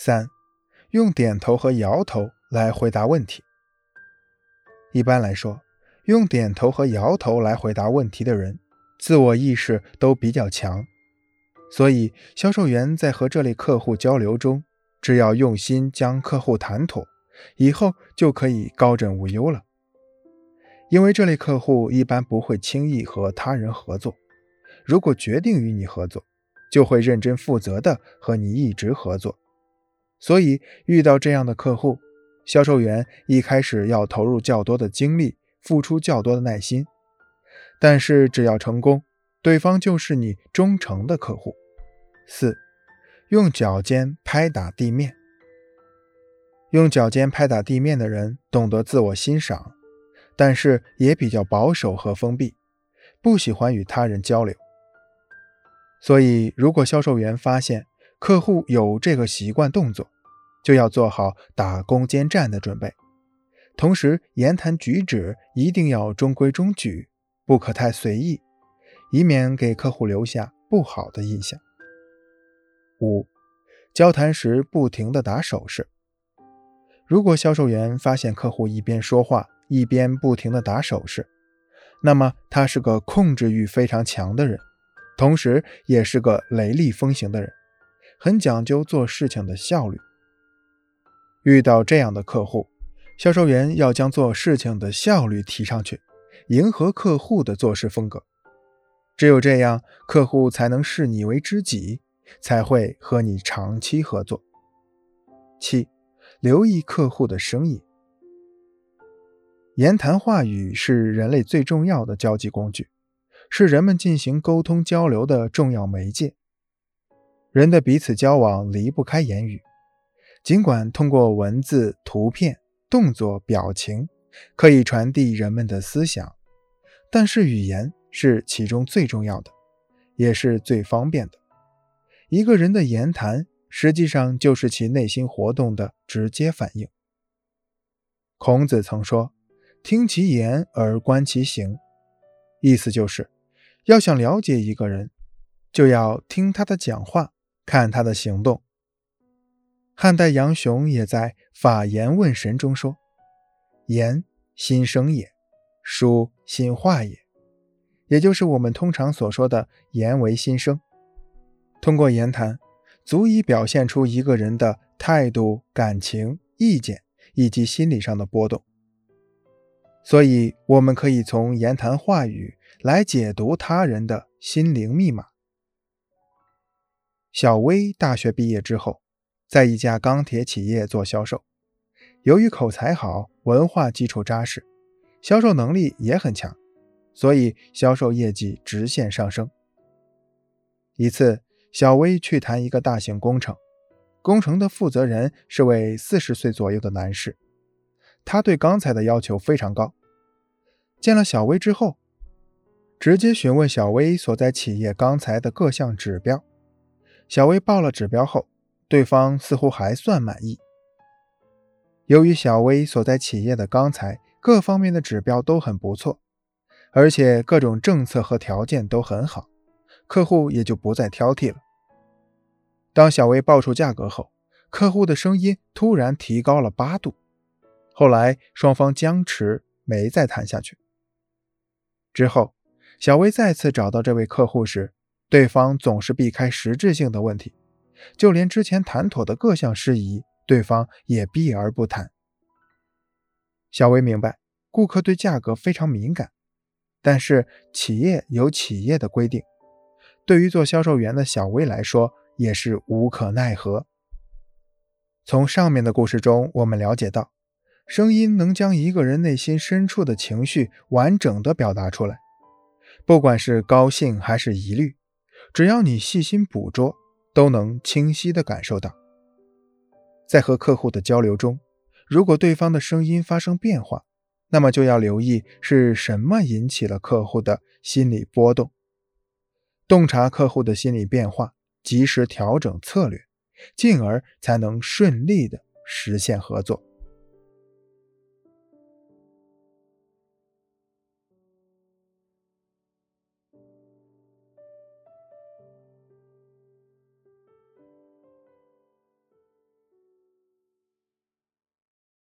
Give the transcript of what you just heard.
三，用点头和摇头来回答问题。一般来说，用点头和摇头来回答问题的人，自我意识都比较强，所以销售员在和这类客户交流中，只要用心将客户谈妥，以后就可以高枕无忧了。因为这类客户一般不会轻易和他人合作，如果决定与你合作，就会认真负责的和你一直合作。所以遇到这样的客户，销售员一开始要投入较多的精力，付出较多的耐心。但是只要成功，对方就是你忠诚的客户。四，用脚尖拍打地面。用脚尖拍打地面的人懂得自我欣赏。但是也比较保守和封闭，不喜欢与他人交流。所以，如果销售员发现客户有这个习惯动作，就要做好打攻坚战的准备。同时，言谈举止一定要中规中矩，不可太随意，以免给客户留下不好的印象。五，交谈时不停的打手势。如果销售员发现客户一边说话，一边不停的打手势，那么他是个控制欲非常强的人，同时也是个雷厉风行的人，很讲究做事情的效率。遇到这样的客户，销售员要将做事情的效率提上去，迎合客户的做事风格。只有这样，客户才能视你为知己，才会和你长期合作。七，留意客户的声音。言谈话语是人类最重要的交际工具，是人们进行沟通交流的重要媒介。人的彼此交往离不开言语，尽管通过文字、图片、动作、表情可以传递人们的思想，但是语言是其中最重要的，也是最方便的。一个人的言谈实际上就是其内心活动的直接反应。孔子曾说。听其言而观其行，意思就是要想了解一个人，就要听他的讲话，看他的行动。汉代杨雄也在《法言问神》中说：“言心声也，书心画也。”也就是我们通常所说的“言为心声”。通过言谈，足以表现出一个人的态度、感情、意见以及心理上的波动。所以，我们可以从言谈话语来解读他人的心灵密码。小薇大学毕业之后，在一家钢铁企业做销售。由于口才好，文化基础扎实，销售能力也很强，所以销售业绩直线上升。一次，小薇去谈一个大型工程，工程的负责人是位四十岁左右的男士，他对钢材的要求非常高。见了小薇之后，直接询问小薇所在企业钢材的各项指标。小薇报了指标后，对方似乎还算满意。由于小薇所在企业的钢材各方面的指标都很不错，而且各种政策和条件都很好，客户也就不再挑剔了。当小薇报出价格后，客户的声音突然提高了八度。后来双方僵持，没再谈下去。之后，小薇再次找到这位客户时，对方总是避开实质性的问题，就连之前谈妥的各项事宜，对方也避而不谈。小薇明白，顾客对价格非常敏感，但是企业有企业的规定，对于做销售员的小薇来说也是无可奈何。从上面的故事中，我们了解到。声音能将一个人内心深处的情绪完整的表达出来，不管是高兴还是疑虑，只要你细心捕捉，都能清晰的感受到。在和客户的交流中，如果对方的声音发生变化，那么就要留意是什么引起了客户的心理波动，洞察客户的心理变化，及时调整策略，进而才能顺利的实现合作。